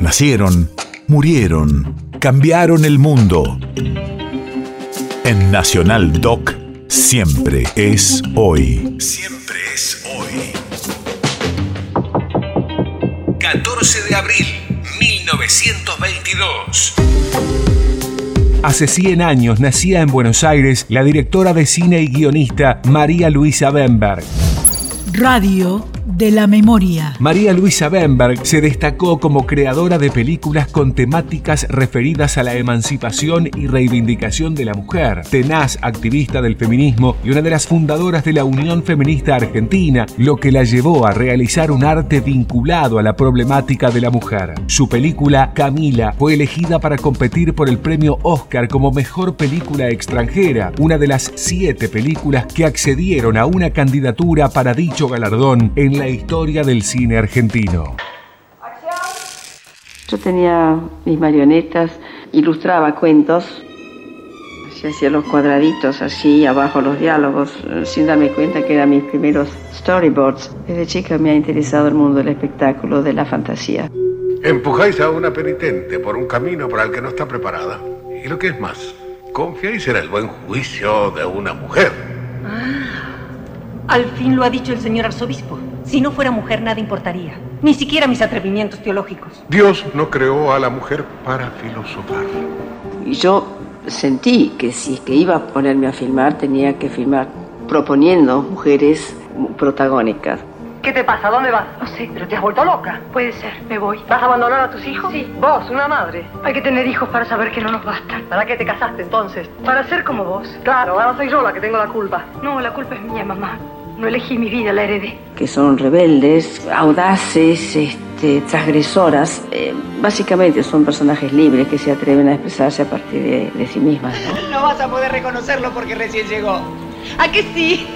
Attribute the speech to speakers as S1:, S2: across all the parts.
S1: Nacieron, murieron, cambiaron el mundo. En Nacional Doc, siempre es hoy. Siempre es hoy. 14 de abril, 1922.
S2: Hace 100 años nacía en Buenos Aires la directora de cine y guionista María Luisa Bemberg.
S3: Radio de la memoria.
S2: María Luisa Bemberg se destacó como creadora de películas con temáticas referidas a la emancipación y reivindicación de la mujer, tenaz activista del feminismo y una de las fundadoras de la Unión Feminista Argentina, lo que la llevó a realizar un arte vinculado a la problemática de la mujer. Su película Camila fue elegida para competir por el premio Oscar como mejor película extranjera, una de las siete películas que accedieron a una candidatura para dicho galardón en la historia del cine argentino.
S4: Yo tenía mis marionetas, ilustraba cuentos, se hacía los cuadraditos así, abajo los diálogos, eh, sin darme cuenta que eran mis primeros storyboards. Desde chica me ha interesado el mundo del espectáculo, de la fantasía.
S5: Empujáis a una penitente por un camino para el que no está preparada. Y lo que es más, confiáis en el buen juicio de una mujer.
S6: Ah, al fin lo ha dicho el señor arzobispo. Si no fuera mujer, nada importaría. Ni siquiera mis atrevimientos teológicos.
S5: Dios no creó a la mujer para filosofar.
S4: Y yo sentí que si es que iba a ponerme a filmar, tenía que filmar proponiendo mujeres protagónicas.
S6: ¿Qué te pasa? ¿Dónde vas? No sé, pero te has vuelto loca.
S7: Puede ser, me voy.
S6: ¿Vas a abandonar a tus hijos?
S7: Sí.
S6: Vos, una madre.
S7: Hay que tener hijos para saber que no nos bastan.
S6: ¿Para qué te casaste entonces?
S7: Para ser como vos.
S6: Claro, ahora soy yo la que tengo la culpa.
S7: No, la culpa es mía, mamá. No elegí mi vida, la heredé.
S4: Que son rebeldes, audaces, este, transgresoras. Eh, básicamente son personajes libres que se atreven a expresarse a partir de, de sí mismas. ¿no?
S8: No vas a poder reconocerlo porque recién llegó. ¿A que sí?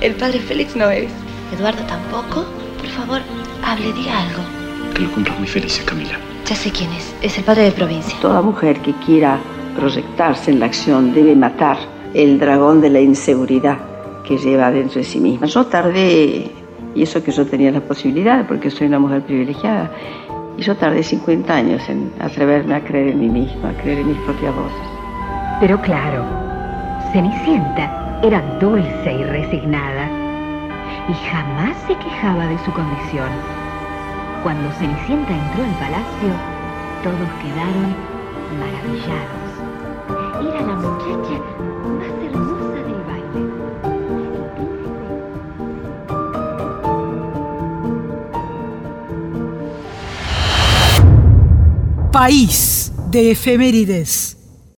S8: El padre Félix no es.
S9: Eduardo tampoco. Por favor, hable, diga algo.
S10: Que lo cumplas muy felices, Camila.
S9: Ya sé quién es. Es el padre de provincia.
S4: Toda mujer que quiera proyectarse en la acción debe matar el dragón de la inseguridad que lleva dentro de sí misma. Yo tardé, y eso que yo tenía la posibilidad, porque soy una mujer privilegiada, y yo tardé 50 años en atreverme a creer en mí misma, a creer en mis propias voces.
S11: Pero claro, Cenicienta era dulce y resignada y jamás se quejaba de su condición. Cuando Cenicienta entró al palacio, todos quedaron maravillados.
S3: País de efemérides.